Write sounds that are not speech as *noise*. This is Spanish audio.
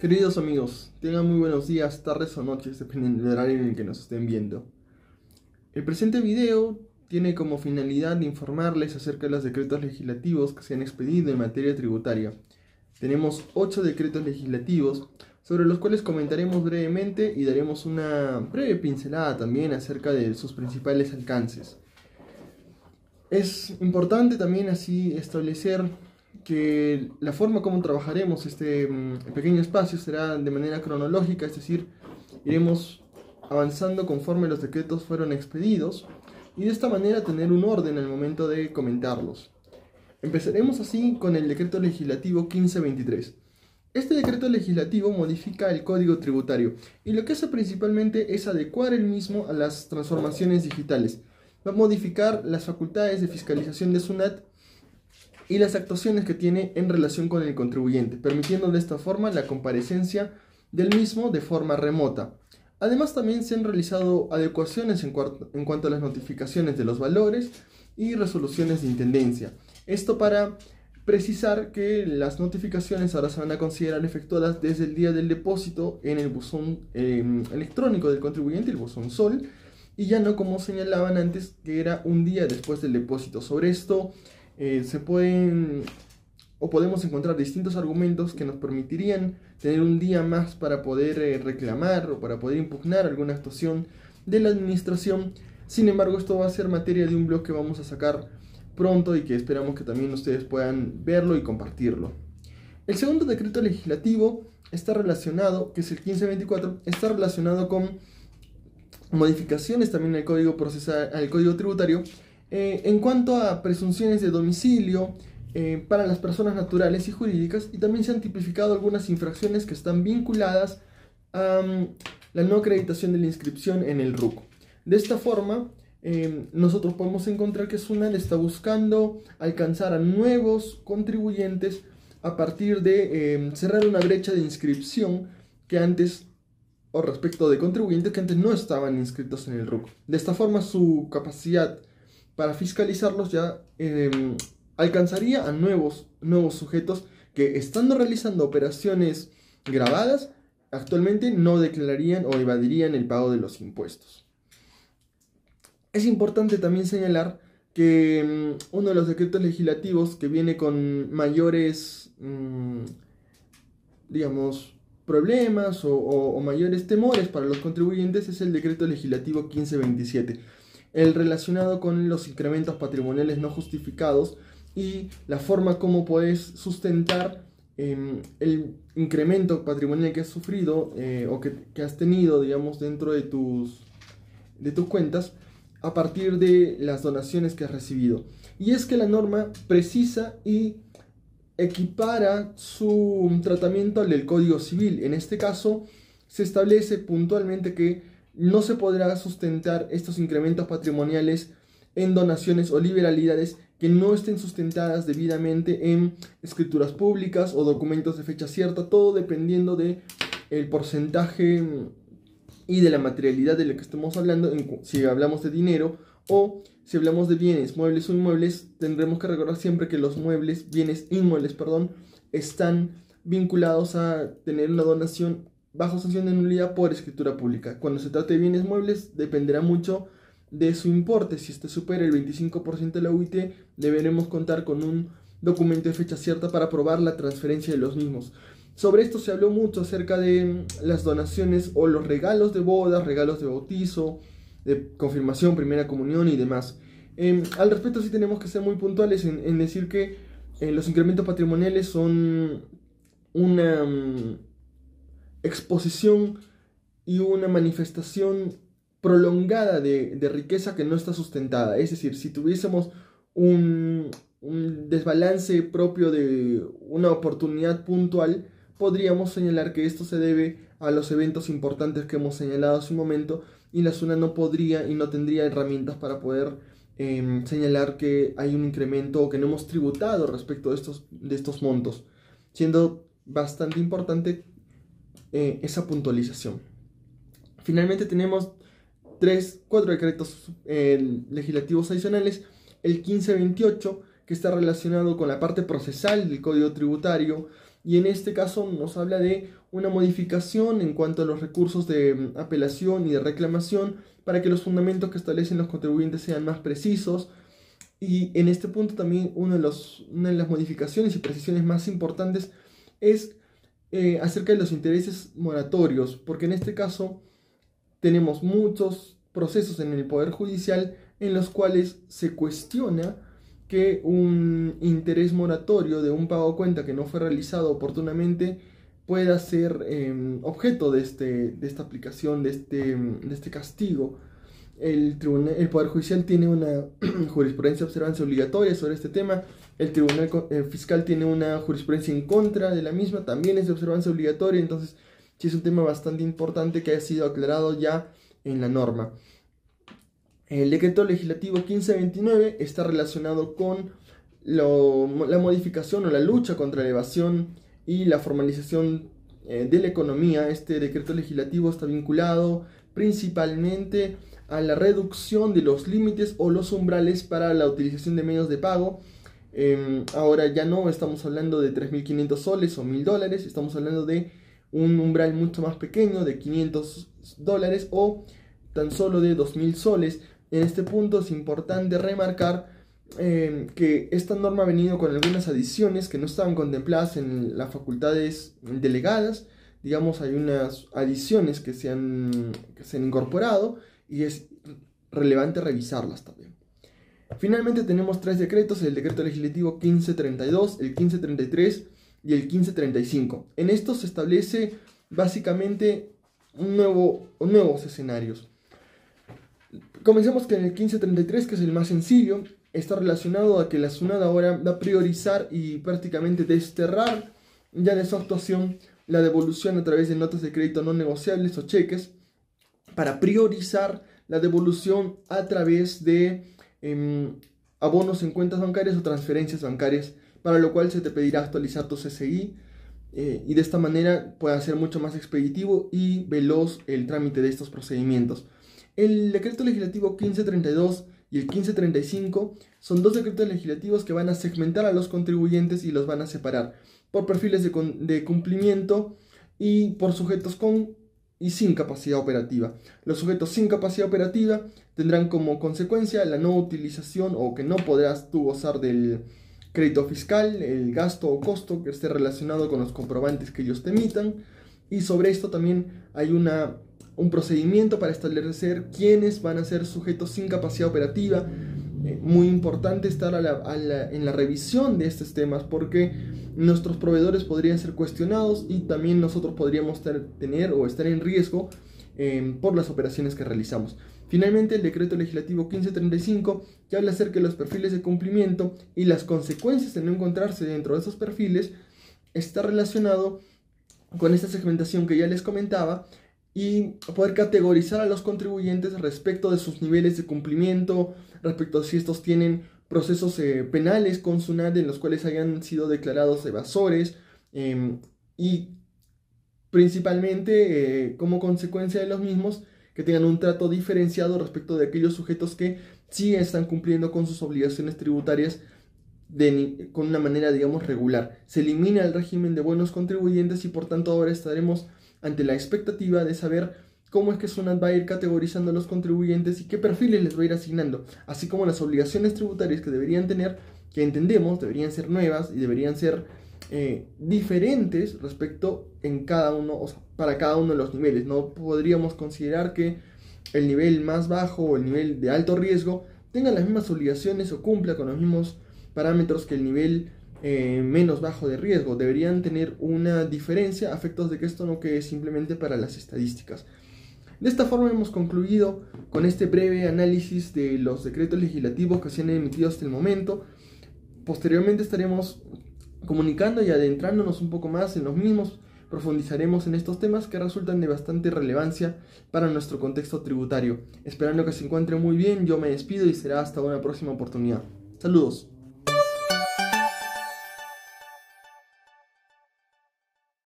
Queridos amigos, tengan muy buenos días, tardes o noches, dependiendo del horario en el que nos estén viendo. El presente video tiene como finalidad informarles acerca de los decretos legislativos que se han expedido en materia tributaria. Tenemos 8 decretos legislativos, sobre los cuales comentaremos brevemente y daremos una breve pincelada también acerca de sus principales alcances. Es importante también así establecer que la forma como trabajaremos este mm, pequeño espacio será de manera cronológica, es decir, iremos avanzando conforme los decretos fueron expedidos y de esta manera tener un orden al momento de comentarlos. Empezaremos así con el decreto legislativo 1523. Este decreto legislativo modifica el código tributario y lo que hace principalmente es adecuar el mismo a las transformaciones digitales. Va a modificar las facultades de fiscalización de SUNAT y las actuaciones que tiene en relación con el contribuyente, permitiendo de esta forma la comparecencia del mismo de forma remota. Además también se han realizado adecuaciones en, cuanto a las notificaciones de los valores y resoluciones de intendencia. Esto para precisar que las notificaciones ahora se van a considerar efectuadas desde el día del depósito en el buzón em, electrónico del contribuyente, el buzón SOL, y ya no como señalaban antes que era un día después del depósito. Sobre esto eh, se pueden o podemos encontrar distintos argumentos que nos permitirían tener un día más para poder eh, reclamar o para poder impugnar alguna actuación de la administración. Sin embargo, esto va a ser materia de un blog que vamos a sacar pronto y que esperamos que también ustedes puedan verlo y compartirlo. El segundo decreto legislativo está relacionado, que es el 1524, está relacionado con modificaciones también al código procesal, al código tributario eh, en cuanto a presunciones de domicilio eh, para las personas naturales y jurídicas, y también se han tipificado algunas infracciones que están vinculadas a mm, la no acreditación de la inscripción en el RUC. De esta forma, em, nosotros podemos encontrar que SUNAT está buscando alcanzar a nuevos contribuyentes a partir de cerrar una brecha de inscripción que antes, o respecto de contribuyentes que antes no estaban inscritos en el RUC. De esta forma, su capacidad para fiscalizarlos ya em, alcanzaría a nuevos, nuevos sujetos que estando realizando operaciones grabadas, actualmente no declararían o evadirían el pago de los impuestos. Es importante también señalar que em, uno de los decretos legislativos que viene con mayores, mm, digamos, problemas o, mayores temores para los contribuyentes es el decreto legislativo 1527 el relacionado con los incrementos patrimoniales no justificados y la forma como puedes sustentar em, el incremento patrimonial que has sufrido eh, o que, has tenido, digamos, dentro de tus, de tus cuentas a partir de las donaciones que has recibido. Y es que la norma precisa y equipara su tratamiento al del Código Civil. En este caso, se establece puntualmente que no se podrá sustentar estos incrementos patrimoniales en donaciones o liberalidades que no estén sustentadas debidamente en escrituras públicas o documentos de fecha cierta, todo dependiendo de el porcentaje y de la materialidad de la que estemos hablando, si hablamos de dinero o si hablamos de bienes, muebles o inmuebles, tendremos que recordar siempre que los muebles, bienes inmuebles, perdón, están vinculados a tener una donación bajo sanción de nulidad por escritura pública. Cuando se trate de bienes muebles, dependerá mucho de su importe. Si este supera el 25% de la UIT, deberemos contar con un documento de fecha cierta para aprobar la transferencia de los mismos. Sobre esto se habló mucho acerca de mm, las donaciones o los regalos de bodas, regalos de bautizo, de confirmación, primera comunión y demás. Em, al respecto sí tenemos que ser muy puntuales en, decir que eh, los incrementos patrimoniales son una mm, exposición y una manifestación prolongada de, riqueza que no está sustentada. Es decir, si tuviésemos un, desbalance propio de una oportunidad puntual, podríamos señalar que esto se debe a los eventos importantes que hemos señalado hace un momento y la zona no podría y no tendría herramientas para poder em, señalar que hay un incremento o que no hemos tributado respecto de estos, de estos montos, siendo bastante importante eh, esa puntualización. Finalmente tenemos tres, cuatro decretos eh, legislativos adicionales. El 1528, que está relacionado con la parte procesal del Código Tributario, y en este caso nos habla de una modificación en cuanto a los recursos de mm, apelación y de reclamación para que los fundamentos que establecen los contribuyentes sean más precisos. Y en este punto también uno de los, una de las modificaciones y precisiones más importantes es eh, acerca de los intereses moratorios, porque en este caso tenemos muchos procesos en el Poder Judicial en los cuales se cuestiona que un interés moratorio de un pago a cuenta que no fue realizado oportunamente pueda ser em, objeto de, este, de esta aplicación, de este, de este castigo. El, tribunal, el Poder Judicial tiene una *clears throat* jurisprudencia de observancia obligatoria sobre este tema. El Tribunal Fiscal tiene una jurisprudencia en contra de la misma, también es de observancia obligatoria. Entonces, sí es un tema bastante importante que haya sido aclarado ya en la norma. El decreto legislativo 1529 está relacionado con la modificación o la lucha contra la evasión y la formalización eh, de la economía. Este decreto legislativo está vinculado principalmente a la reducción de los límites o los umbrales para la utilización de medios de pago. Em, ahora ya no estamos hablando de 3.500 soles o 1.000 dólares, estamos hablando de un umbral mucho más pequeño de 500 dólares o tan solo de 2.000 soles en este punto es importante remarcar eh, que esta norma ha venido con algunas adiciones que no estaban contempladas en las facultades delegadas. Digamos, hay unas adiciones que se han, que se han incorporado y es relevante revisarlas también. Finalmente tenemos tres decretos, el decreto legislativo 1532, el 1533 y el 1535. En estos se establece básicamente un nuevo, nuevos escenarios. Comencemos con el 1533, que es el más sencillo. Está relacionado a que la SUNAT ahora va a priorizar y prácticamente desterrar ya de su actuación la devolución a través de notas de crédito no negociables o cheques para priorizar la devolución a través de em, abonos en cuentas bancarias o transferencias bancarias, para lo cual se te pedirá actualizar tu CCI eh, y de esta manera pueda ser mucho más expeditivo y veloz el trámite de estos procedimientos. El decreto legislativo 1532 y el 1535 son dos decretos legislativos que van a segmentar a los contribuyentes y los van a separar por perfiles de, cumplimiento y por sujetos con y sin capacidad operativa. Los sujetos sin capacidad operativa tendrán como consecuencia la no utilización o que no podrás tú gozar del crédito fiscal, el gasto o costo que esté relacionado con los comprobantes que ellos te emitan. Y sobre esto también hay una un procedimiento para establecer quiénes van a ser sujetos sin capacidad operativa. Eh, muy importante estar en la revisión de estos temas porque nuestros proveedores podrían ser cuestionados y también nosotros podríamos tener o estar en riesgo em, por las operaciones que realizamos. Finalmente, el decreto legislativo 1535, que habla acerca de los perfiles de cumplimiento y las consecuencias de no encontrarse dentro de esos perfiles, está relacionado con esta segmentación que ya les comentaba y poder categorizar a los contribuyentes respecto de sus niveles de cumplimiento, respecto a si estos tienen procesos eh, penales con SUNAT en los cuales hayan sido declarados evasores em, y principalmente eh, como consecuencia de los mismos que tengan un trato diferenciado respecto de aquellos sujetos que sí están cumpliendo con sus obligaciones tributarias con una manera digamos regular. Se elimina el régimen de buenos contribuyentes y por tanto ahora estaremos ante la expectativa de saber cómo es que SUNAT va a ir categorizando a los contribuyentes y qué perfiles les va a ir asignando, así como las obligaciones tributarias que deberían tener, que entendemos deberían ser nuevas y deberían ser eh, diferentes respecto en cada uno, para cada uno de los niveles. No podríamos considerar que el nivel más bajo o el nivel de alto riesgo tenga las mismas obligaciones o cumpla con los mismos parámetros que el nivel eh, menos bajo de riesgo. Deberían tener una diferencia a efectos de que esto no quede simplemente para las estadísticas. De esta forma hemos concluido con este breve análisis de los decretos legislativos que se han emitido hasta el momento. Posteriormente estaremos comunicando y adentrándonos un poco más en los mismos. Profundizaremos en estos temas que resultan de bastante relevancia para nuestro contexto tributario. Esperando que se encuentre muy bien, yo me despido y será hasta una próxima oportunidad. Saludos.